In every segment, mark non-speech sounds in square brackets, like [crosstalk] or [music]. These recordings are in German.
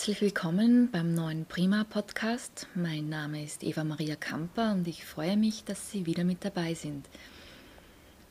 Herzlich willkommen beim neuen Prima Podcast. Mein Name ist Eva Maria Kamper und ich freue mich, dass Sie wieder mit dabei sind.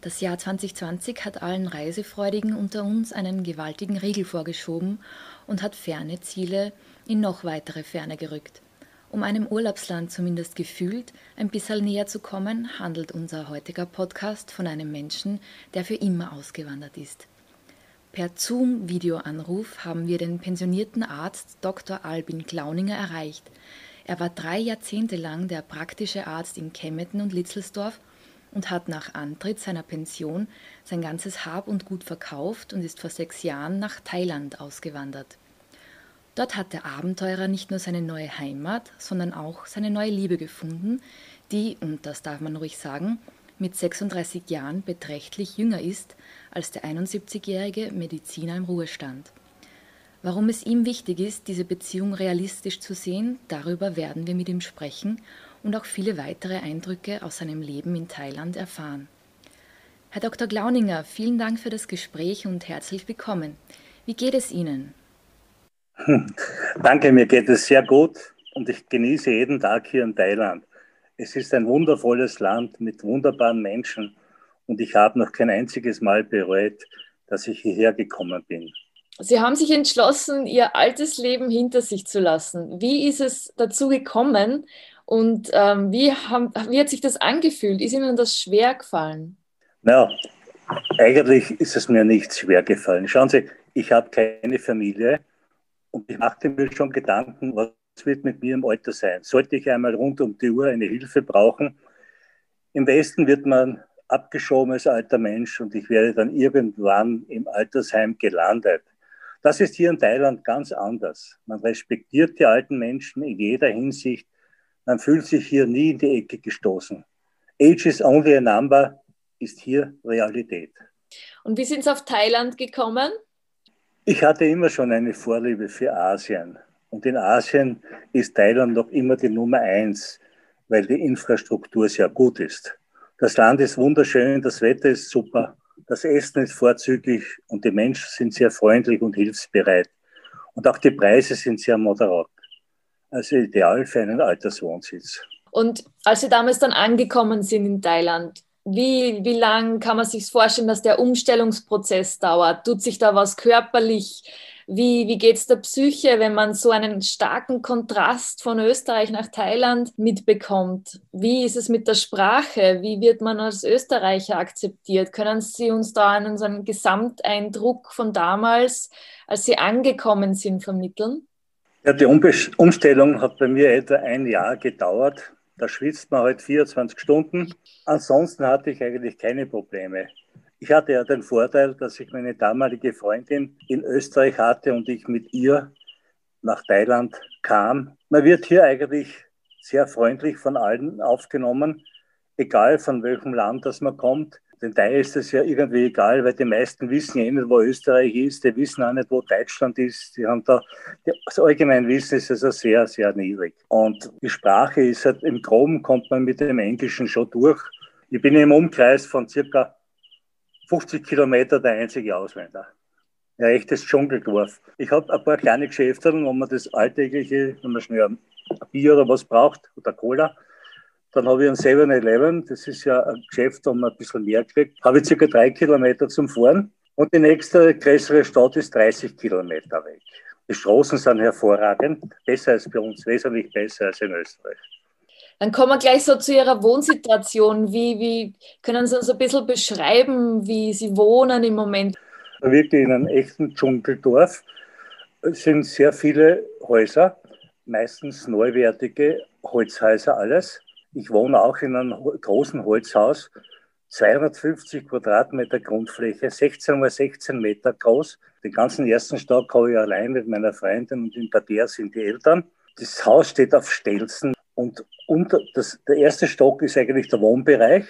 Das Jahr 2020 hat allen Reisefreudigen unter uns einen gewaltigen Riegel vorgeschoben und hat ferne Ziele in noch weitere Ferne gerückt. Um einem Urlaubsland zumindest gefühlt ein bisschen näher zu kommen, handelt unser heutiger Podcast von einem Menschen, der für immer ausgewandert ist. Per Zoom-Videoanruf haben wir den pensionierten Arzt Dr. Albin Klauninger erreicht. Er war drei Jahrzehnte lang der praktische Arzt in Kemmetten und Litzelsdorf und hat nach Antritt seiner Pension sein ganzes Hab und Gut verkauft und ist vor sechs Jahren nach Thailand ausgewandert. Dort hat der Abenteurer nicht nur seine neue Heimat, sondern auch seine neue Liebe gefunden, die, und das darf man ruhig sagen, mit 36 Jahren beträchtlich jünger ist als der 71-jährige Mediziner im Ruhestand. Warum es ihm wichtig ist, diese Beziehung realistisch zu sehen, darüber werden wir mit ihm sprechen und auch viele weitere Eindrücke aus seinem Leben in Thailand erfahren. Herr Dr. Glauninger, vielen Dank für das Gespräch und herzlich willkommen. Wie geht es Ihnen? Danke, mir geht es sehr gut und ich genieße jeden Tag hier in Thailand. Es ist ein wundervolles Land mit wunderbaren Menschen und ich habe noch kein einziges Mal bereut, dass ich hierher gekommen bin. Sie haben sich entschlossen, Ihr altes Leben hinter sich zu lassen. Wie ist es dazu gekommen und ähm, wie, haben, wie hat sich das angefühlt? Ist Ihnen das schwer gefallen? Na, eigentlich ist es mir nicht schwer gefallen. Schauen Sie, ich habe keine Familie und ich machte mir schon Gedanken, was wird mit mir im Alter sein? Sollte ich einmal rund um die Uhr eine Hilfe brauchen? Im Westen wird man abgeschoben als alter Mensch und ich werde dann irgendwann im Altersheim gelandet. Das ist hier in Thailand ganz anders. Man respektiert die alten Menschen in jeder Hinsicht. Man fühlt sich hier nie in die Ecke gestoßen. Age is only a number ist hier Realität. Und wie sind Sie auf Thailand gekommen? Ich hatte immer schon eine Vorliebe für Asien. Und in Asien ist Thailand noch immer die Nummer eins, weil die Infrastruktur sehr gut ist. Das Land ist wunderschön, das Wetter ist super, das Essen ist vorzüglich und die Menschen sind sehr freundlich und hilfsbereit. Und auch die Preise sind sehr moderat. Also ideal für einen Alterswohnsitz. Und als Sie damals dann angekommen sind in Thailand, wie, wie lang kann man sich vorstellen, dass der Umstellungsprozess dauert? Tut sich da was körperlich? Wie, wie geht es der Psyche, wenn man so einen starken Kontrast von Österreich nach Thailand mitbekommt? Wie ist es mit der Sprache? Wie wird man als Österreicher akzeptiert? Können Sie uns da einen, so einen Gesamteindruck von damals, als Sie angekommen sind, vermitteln? Ja, die Umstellung hat bei mir etwa ein Jahr gedauert. Da schwitzt man halt 24 Stunden. Ansonsten hatte ich eigentlich keine Probleme. Ich hatte ja den Vorteil, dass ich meine damalige Freundin in Österreich hatte und ich mit ihr nach Thailand kam. Man wird hier eigentlich sehr freundlich von allen aufgenommen, egal von welchem Land das man kommt. Den Thai ist es ja irgendwie egal, weil die meisten wissen ja nicht, wo Österreich ist, die wissen auch nicht, wo Deutschland ist. Die haben da, das allgemeine Wissen ist also sehr, sehr niedrig. Und die Sprache ist halt, im Groben kommt man mit dem Englischen schon durch. Ich bin im Umkreis von circa 50 Kilometer der einzige Ausländer. Ein echtes Dschungeldorf. Ich habe ein paar kleine Geschäfte, wo man das alltägliche, wenn man schnell ein Bier oder was braucht oder Cola, dann habe ich ein 7-Eleven, das ist ja ein Geschäft, wo man ein bisschen mehr kriegt. Habe ich circa drei Kilometer zum Fahren und die nächste größere Stadt ist 30 Kilometer weg. Die Straßen sind hervorragend, besser als bei uns, wesentlich besser als in Österreich. Dann kommen wir gleich so zu Ihrer Wohnsituation. Wie, wie können Sie uns ein bisschen beschreiben, wie Sie wohnen im Moment? Wirklich in einem echten Dschungeldorf. Sind sehr viele Häuser, meistens neuwertige Holzhäuser alles. Ich wohne auch in einem großen Holzhaus, 250 Quadratmeter Grundfläche, 16 mal 16 Meter groß. Den ganzen ersten Stock habe ich allein mit meiner Freundin und in der sind die Eltern. Das Haus steht auf Stelzen und unter, das, der erste Stock ist eigentlich der Wohnbereich.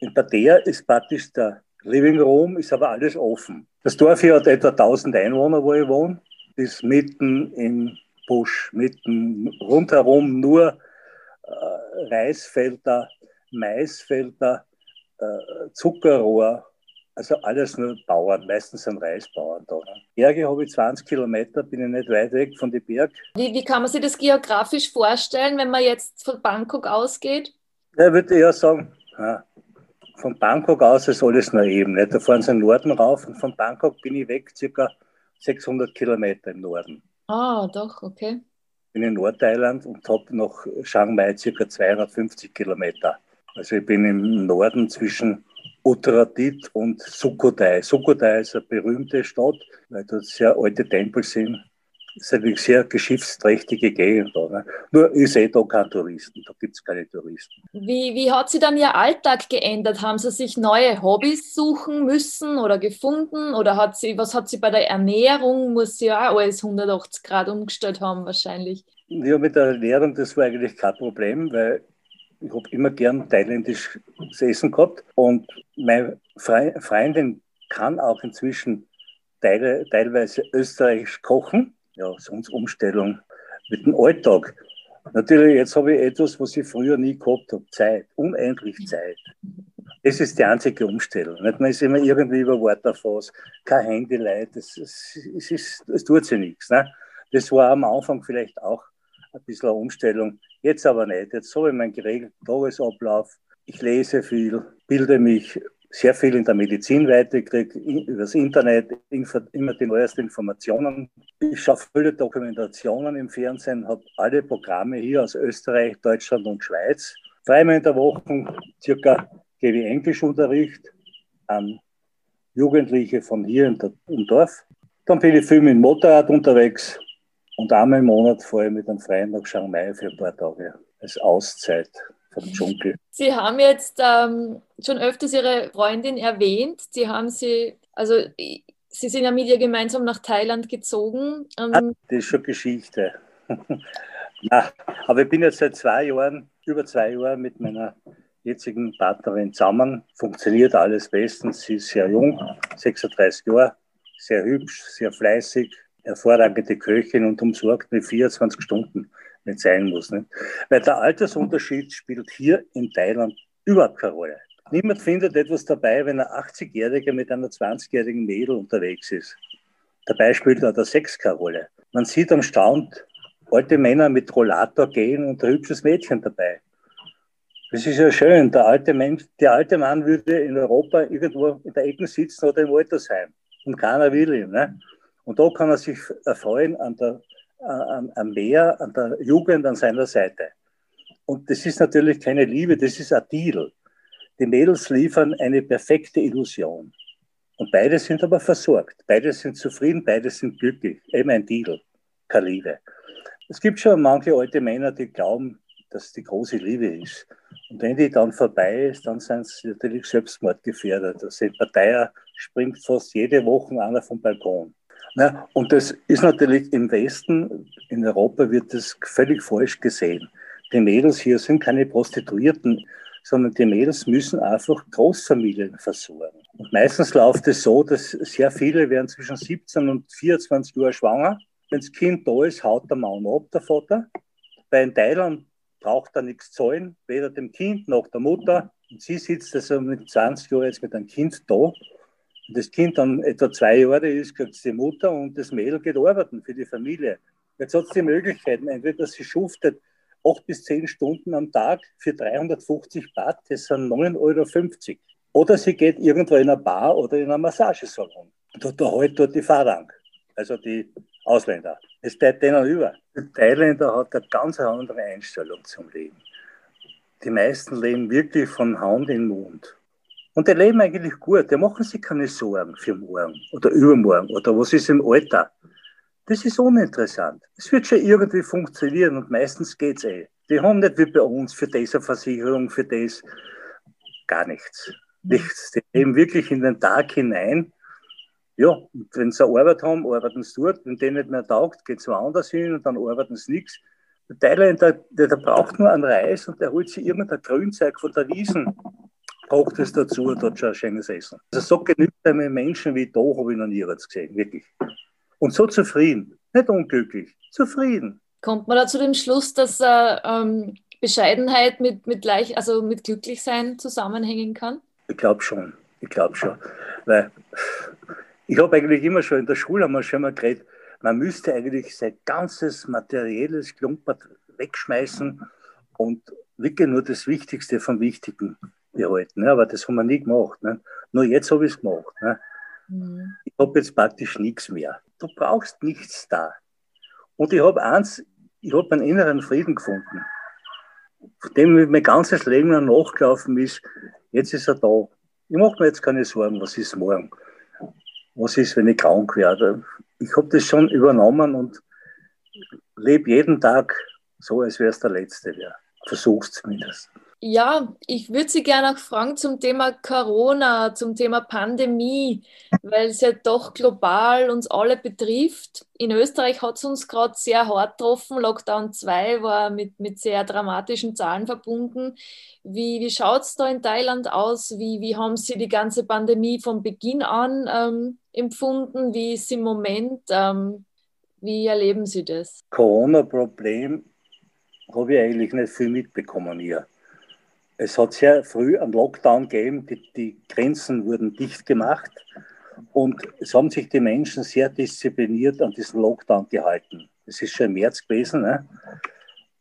In der ist praktisch der Living Room, ist aber alles offen. Das Dorf hier hat etwa 1000 Einwohner, wo ich wohne. Ist mitten im Busch, mitten rundherum nur äh, Reisfelder, Maisfelder, äh, Zuckerrohr Also alles nur Bauern, meistens sind Reisbauern da. Ne? Berge habe ich 20 Kilometer, bin ich nicht weit weg von den Berg. Wie, wie kann man sich das geografisch vorstellen, wenn man jetzt von Bangkok ausgeht? Ja, ich würde eher sagen, ja, von Bangkok aus ist alles nur eben. Nicht? Da fahren sie im Norden rauf und von Bangkok bin ich weg, circa 600 Kilometer im Norden. Ah, doch, okay. Bin in Nordthailand und habe nach Chiang Mai circa 250 Kilometer. Also ich bin im Norden zwischen Uttaratit und Sukhothai. Sukhothai ist eine berühmte Stadt, weil dort sehr alte Tempel sind. Das ist eine sehr geschichtsträchtige Gegend. Da, ne? Nur ich sehe da keine Touristen, da gibt es keine Touristen. Wie, wie hat sich dann Ihr Alltag geändert? Haben Sie sich neue Hobbys suchen müssen oder gefunden? Oder hat sie, was hat sie bei der Ernährung? Muss sie ja auch alles 180 Grad umgestellt haben wahrscheinlich. Ja, mit der Ernährung, das war eigentlich kein Problem, weil ich habe immer gern thailändisches Essen gehabt und meine Freundin kann auch inzwischen teile, teilweise österreichisch kochen. Ja, sonst Umstellung mit dem Alltag. Natürlich, jetzt habe ich etwas, was ich früher nie gehabt habe, Zeit, unendlich Zeit. Das ist die einzige Umstellung. Nicht? Man ist immer irgendwie über Waterfass, kein Handy, das, das, das, das tut sich nichts. Ne? Das war am Anfang vielleicht auch ein bisschen eine Umstellung. Jetzt aber nicht. Jetzt habe ich meinen geregelten Tagesablauf. Ich lese viel, bilde mich sehr viel in der Medizin weiter, kriege übers Internet immer die neuesten Informationen. Ich schaue viele Dokumentationen im Fernsehen, habe alle Programme hier aus Österreich, Deutschland und Schweiz. Dreimal in der Woche circa gebe ich Englischunterricht an Jugendliche von hier im Dorf. Dann bin ich viel mit dem Motorrad unterwegs, und einmal im Monat fahre ich mit einem Freund nach Chiang Mai für ein paar Tage als Auszeit vom Dschungel. Sie haben jetzt ähm, schon öfters Ihre Freundin erwähnt. Sie haben sie, also Sie sind ja mit ihr gemeinsam nach Thailand gezogen. Ähm, ah, das ist schon Geschichte. [laughs] Na, aber ich bin jetzt seit zwei Jahren, über zwei Jahren mit meiner jetzigen Partnerin zusammen. Funktioniert alles bestens. Sie ist sehr jung, 36 Jahre, sehr hübsch, sehr fleißig, hervorragende Köchin und umsorgt mich 24 Stunden, wenn es sein muss. Nicht? Weil der Altersunterschied spielt hier in Thailand überhaupt keine Rolle. Niemand findet etwas dabei, wenn ein 80-Jähriger mit einer 20-jährigen Mädel unterwegs ist. Dabei spielt auch der Sex keine Rolle. Man sieht am Stand alte Männer mit Rollator gehen und ein hübsches Mädchen dabei. Das ist ja schön. Der alte, Mensch, der alte Mann würde in Europa irgendwo in der Ecke sitzen oder im Altersheim. Und keiner will ihn. Ne? Und da kann er sich erfreuen an der, an, am Meer, an der Jugend an seiner Seite. Und das ist natürlich keine Liebe, das ist ein Deal. Die Mädels liefern eine perfekte Illusion. Und beide sind aber versorgt. Beide sind zufrieden, beide sind glücklich. Eben ein Deal, keine Liebe. Es gibt schon manche alte Männer, die glauben, dass die große Liebe ist. Und wenn die dann vorbei ist, dann sind sie natürlich selbstmordgefährdet. Also in Parteier springt fast jede Woche einer vom Balkon. Na, und das ist natürlich im Westen, in Europa wird das völlig falsch gesehen. Die Mädels hier sind keine Prostituierten, sondern die Mädels müssen einfach Großfamilien versorgen. Und meistens läuft es so, dass sehr viele werden zwischen 17 und 24 Jahren schwanger. Wenn das Kind da ist, haut der Mann ab, der Vater. Bei in Thailand braucht er nichts zahlen, weder dem Kind noch der Mutter. Und sie sitzt also mit 20 Jahren jetzt mit einem Kind da und das Kind dann etwa zwei Jahre ist, kriegt es die Mutter und das Mädel geht arbeiten für die Familie. Jetzt hat es die Möglichkeiten, entweder sie schuftet acht bis zehn Stunden am Tag für 350 Baht, das sind 9,50 Euro. Oder sie geht irgendwo in eine Bar oder in einen Massagesalon. Da, da hält dort die Fahrrang, also die Ausländer. Es bleibt denen über. Der Thailänder hat eine ganz andere Einstellung zum Leben. Die meisten leben wirklich von Hand in Mund. Und die leben eigentlich gut, die machen sich keine Sorgen für morgen oder übermorgen oder was ist im Alter. Das ist uninteressant. Es wird schon irgendwie funktionieren und meistens geht es eh. Die haben nicht wie bei uns für diese Versicherung, für das gar nichts. Nichts. Die leben wirklich in den Tag hinein. Ja, und wenn sie Arbeit haben, arbeiten sie dort. Wenn denen nicht mehr taugt, geht es woanders hin und dann arbeiten sie nichts. Der Thailänder, der, der braucht nur einen Reis und der holt sich irgendein Grünzeug von der Wiesen kocht es dazu, dort schon ein schönes Essen. Also so genügsame Menschen wie da habe ich noch nie jetzt gesehen, wirklich. Und so zufrieden, nicht unglücklich, zufrieden. Kommt man da zu dem Schluss, dass äh, ähm, Bescheidenheit mit, mit, leicht, also mit Glücklichsein zusammenhängen kann? Ich glaube schon, ich glaube schon. Weil ich habe eigentlich immer schon in der Schule wir schon mal geredet, man müsste eigentlich sein ganzes materielles Klumpert wegschmeißen und wirklich nur das Wichtigste vom Wichtigen behalten. Ne? Aber das haben wir nie gemacht. Ne? Nur jetzt habe ich es gemacht. Ne? Mhm. Ich habe jetzt praktisch nichts mehr. Du brauchst nichts da. Und ich habe eins, ich habe einen inneren Frieden gefunden, von dem mein ganzes Leben nachgelaufen ist. Jetzt ist er da. Ich mache mir jetzt keine Sorgen, was ist morgen? Was ist, wenn ich krank werde? Ich habe das schon übernommen und lebe jeden Tag so, als wäre es der letzte wäre. Versuch's zumindest. Ja, ich würde Sie gerne auch fragen zum Thema Corona, zum Thema Pandemie, weil es ja doch global uns alle betrifft. In Österreich hat es uns gerade sehr hart getroffen. Lockdown 2 war mit, mit sehr dramatischen Zahlen verbunden. Wie, wie schaut es da in Thailand aus? Wie, wie haben Sie die ganze Pandemie von Beginn an ähm, empfunden? Wie ist es im Moment? Ähm, wie erleben Sie das? Corona-Problem habe ich eigentlich nicht viel mitbekommen hier. Es hat sehr früh einen Lockdown gegeben, die, die Grenzen wurden dicht gemacht und es haben sich die Menschen sehr diszipliniert an diesen Lockdown gehalten. Das ist schon im März gewesen. Ne?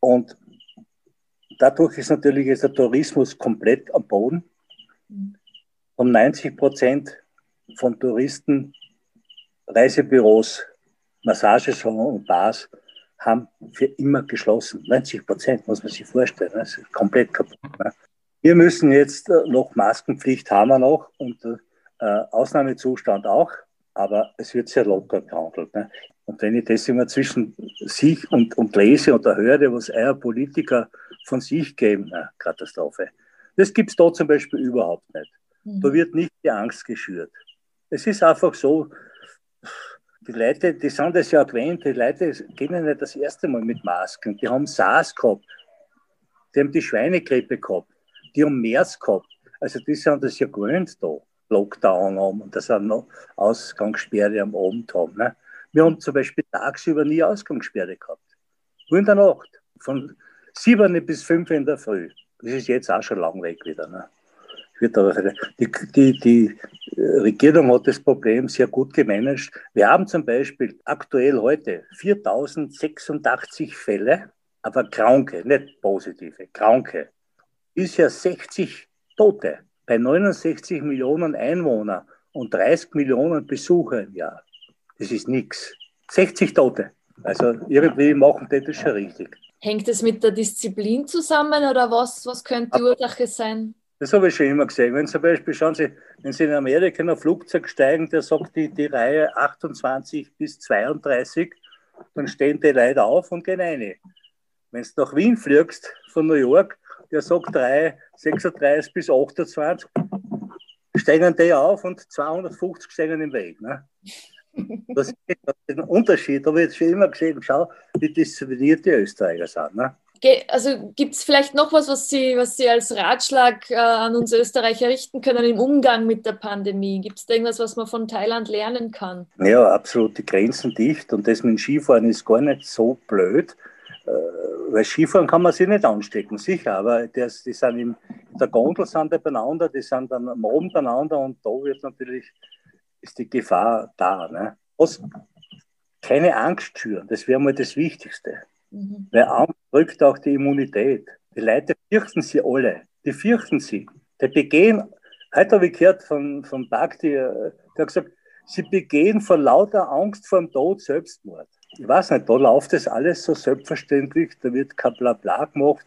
Und dadurch ist natürlich jetzt der Tourismus komplett am Boden. Um 90 Prozent von Touristen, Reisebüros, Massagesalons und Bars haben für immer geschlossen. 90 Prozent, muss man sich vorstellen. Das ist komplett kaputt. Ne? Wir müssen jetzt äh, noch Maskenpflicht haben wir noch und äh, Ausnahmezustand auch, aber es wird sehr locker gehandelt. Ne? Und wenn ich das immer zwischen sich und, und lese oder höre, was eure Politiker von sich geben, na, Katastrophe. Das gibt es da zum Beispiel überhaupt nicht. Mhm. Da wird nicht die Angst geschürt. Es ist einfach so, die Leute, die sind das ja gewöhnt, die Leute gehen ja nicht das erste Mal mit Masken. Die haben SARS gehabt, die haben die Schweinegrippe gehabt die haben MERS gehabt. Also die sind das ja gewöhnt da, Lockdown haben und das sind noch Ausgangssperre am Abend haben. Ne? Wir haben zum Beispiel tagsüber nie Ausgangssperre gehabt. Nur in der Nacht, von 7 bis 5 in der Früh. Das ist jetzt auch schon lang weg wieder. Ne? Die, die, die Regierung hat das Problem sehr gut gemanagt. Wir haben zum Beispiel aktuell heute 4086 Fälle, aber Kranke, nicht positive, Kranke bisher 60 Tote bei 69 Millionen Einwohnern und 30 Millionen Besucher im Jahr. Das ist nichts. 60 Tote. Also irgendwie machen die das schon richtig. Hängt es mit der Disziplin zusammen oder was, was könnte die Ursache sein? Das habe ich schon immer gesehen. Wenn zum Beispiel, schauen Sie, wenn Sie in Amerika in ein Flugzeug steigen, der sagt die, die Reihe 28 bis 32, dann stehen die Leute auf und gehen rein. Wenn du nach Wien fliegst, von New York, der sagt 3, 36 bis 28, steigen die auf und 250 steigen im Weg. Ne? Das ist ein Unterschied. Habe ich jetzt schon immer gesehen, schau, wie diszipliniert die Österreicher sind. Ne? Also gibt es vielleicht noch was, was Sie, was Sie als Ratschlag äh, an uns Österreicher richten können im Umgang mit der Pandemie? Gibt es da irgendwas, was man von Thailand lernen kann? Ja, absolut die Grenzen dicht und das mit dem Skifahren ist gar nicht so blöd. Äh, weil Skifahren kann man sich nicht anstecken, sicher, aber das, die sind in der Gondel sind die beieinander, die sind dann am Abend beieinander und da wird natürlich, ist die Gefahr da. Ne? Was, keine Angst schüren, das wäre mal das Wichtigste. Mhm. Weil Angst drückt auch die Immunität. Die Leute fürchten sie alle, die fürchten sie. Die begehen, heute habe ich gehört von, von Bhakti, der hat gesagt, sie begehen vor lauter Angst vor dem Tod Selbstmord ich weiß nicht, da läuft das alles so selbstverständlich, da wird kein Blabla gemacht.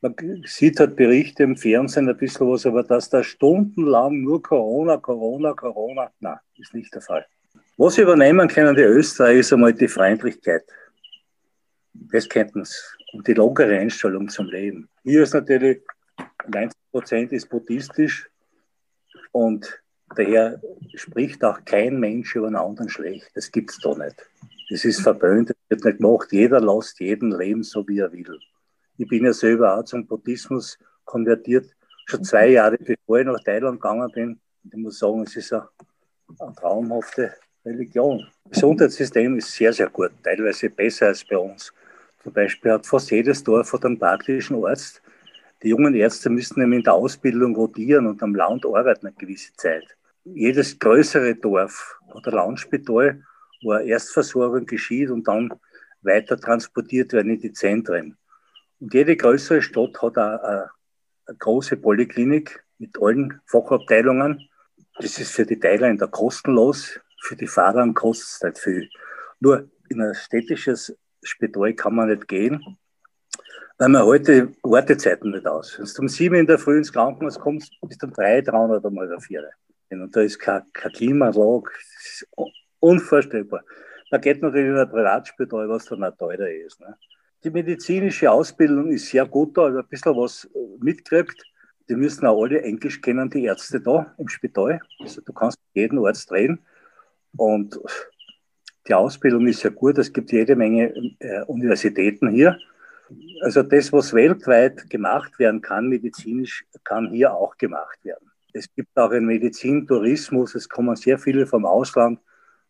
Man sieht halt Berichte im Fernsehen ein bisschen was, aber dass da stundenlang nur Corona, Corona, Corona, nein, ist nicht der Fall. Was übernehmen können die Österreicher ist einmal die Freundlichkeit. Das könnten sie. Und die lockere Einstellung zum Leben. Hier ist natürlich 90 Prozent ist buddhistisch und daher spricht auch kein Mensch über einen anderen schlecht. Das gibt es da nicht. Das ist verböhnt, das wird nicht gemacht. Jeder lässt jeden leben, so wie er will. Ich bin ja selber auch zum Buddhismus konvertiert, schon zwei Jahre bevor ich nach Thailand gegangen bin. Und ich muss sagen, es ist eine, eine traumhafte Religion. Das Gesundheitssystem ist sehr, sehr gut, teilweise besser als bei uns. Zum Beispiel hat fast jedes Dorf einen praktischen Arzt. Die jungen Ärzte müssen nämlich in der Ausbildung rotieren und am Land arbeiten eine gewisse Zeit. jedes größere Dorf hat ein Loungespital, wo eine Erstversorgung geschieht und dann weiter transportiert werden in die Zentren. Und jede größere Stadt hat eine, eine, große Poliklinik mit allen Fachabteilungen. Das ist für die Thailänder kostenlos, für die Fahrer kostet es nicht viel. Nur in ein städtisches Spital kann man nicht gehen, weil man heute Wartezeiten nicht aus. Wenn du um sieben in der Früh ins Krankenhaus kommst, bist du um drei, 300 oder mal vier. Und da ist kein, kein Klimalage, das ist unvorstellbar. Da geht natürlich in ein Privatspital, was dann auch teurer ist. Ne? Die medizinische Ausbildung ist sehr gut da, ein bisschen was äh, mitkriegt. Die müssen auch alle Englisch kennen, die Ärzte da im Spital. Also du kannst mit jedem Arzt reden. Und die Ausbildung ist ja gut. Es gibt jede Menge äh, Universitäten hier. Also das, was weltweit gemacht werden kann, medizinisch, kann hier auch gemacht werden. Es gibt auch einen Medizintourismus. Es kommen sehr viele vom Ausland,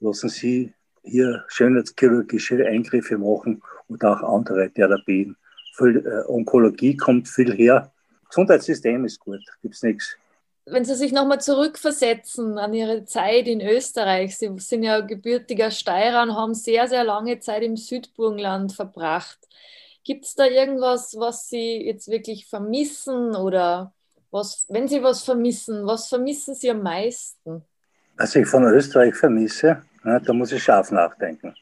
lassen sie hier schönheitschirurgische Eingriffe machen oder auch andere Therapien. Viel, äh, Onkologie kommt viel her. Gesundheitssystem ist gut, gibt es nichts. Wenn Sie sich nochmal zurückversetzen an Ihre Zeit in Österreich, Sie sind ja gebürtiger Steirer und haben sehr, sehr lange Zeit im Südburgenland verbracht. Gibt es da irgendwas, was Sie jetzt wirklich vermissen oder was, wenn Sie was vermissen, was vermissen Sie am meisten? Was ich von Österreich vermisse, da muss ich scharf nachdenken.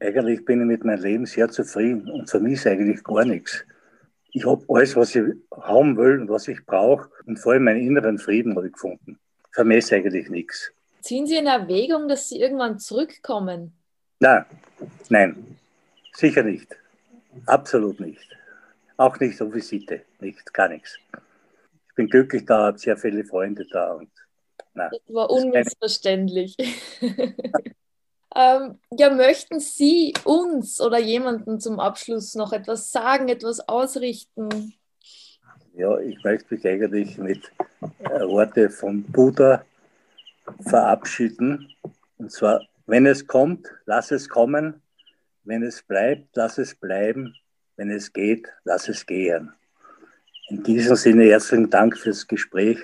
Eigentlich bin ich mit meinem Leben sehr zufrieden und vermisse eigentlich gar nichts. Ich habe alles, was ich haben will und was ich brauche und vor allem meinen inneren Frieden habe ich gefunden. Vermisse eigentlich nichts. Ziehen Sie in Erwägung, dass Sie irgendwann zurückkommen? Nein, nein, sicher nicht. Absolut nicht. Auch nicht auf Visite, nicht, gar nichts. Ich bin glücklich da, habe sehr viele Freunde da und Nein, das war unmissverständlich. [laughs] ähm, ja, möchten Sie uns oder jemanden zum Abschluss noch etwas sagen, etwas ausrichten? Ja, ich möchte mich eigentlich mit äh, Worte von Buddha verabschieden. Und zwar, wenn es kommt, lass es kommen. Wenn es bleibt, lass es bleiben. Wenn es geht, lass es gehen. In diesem Sinne herzlichen Dank fürs Gespräch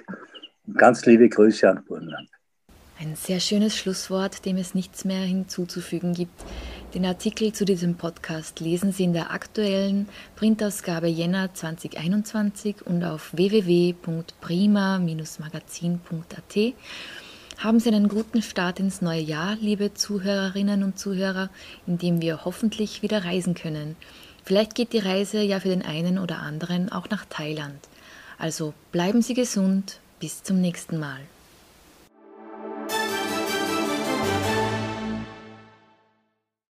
Ganz liebe Grüße an Burgenland. Ein sehr schönes Schlusswort, dem es nichts mehr hinzuzufügen gibt. Den Artikel zu diesem Podcast lesen Sie in der aktuellen Printausgabe Jänner 2021 und auf www.prima-magazin.at. Haben Sie einen guten Start ins neue Jahr, liebe Zuhörerinnen und Zuhörer, in dem wir hoffentlich wieder reisen können. Vielleicht geht die Reise ja für den einen oder anderen auch nach Thailand. Also bleiben Sie gesund, bis zum nächsten Mal.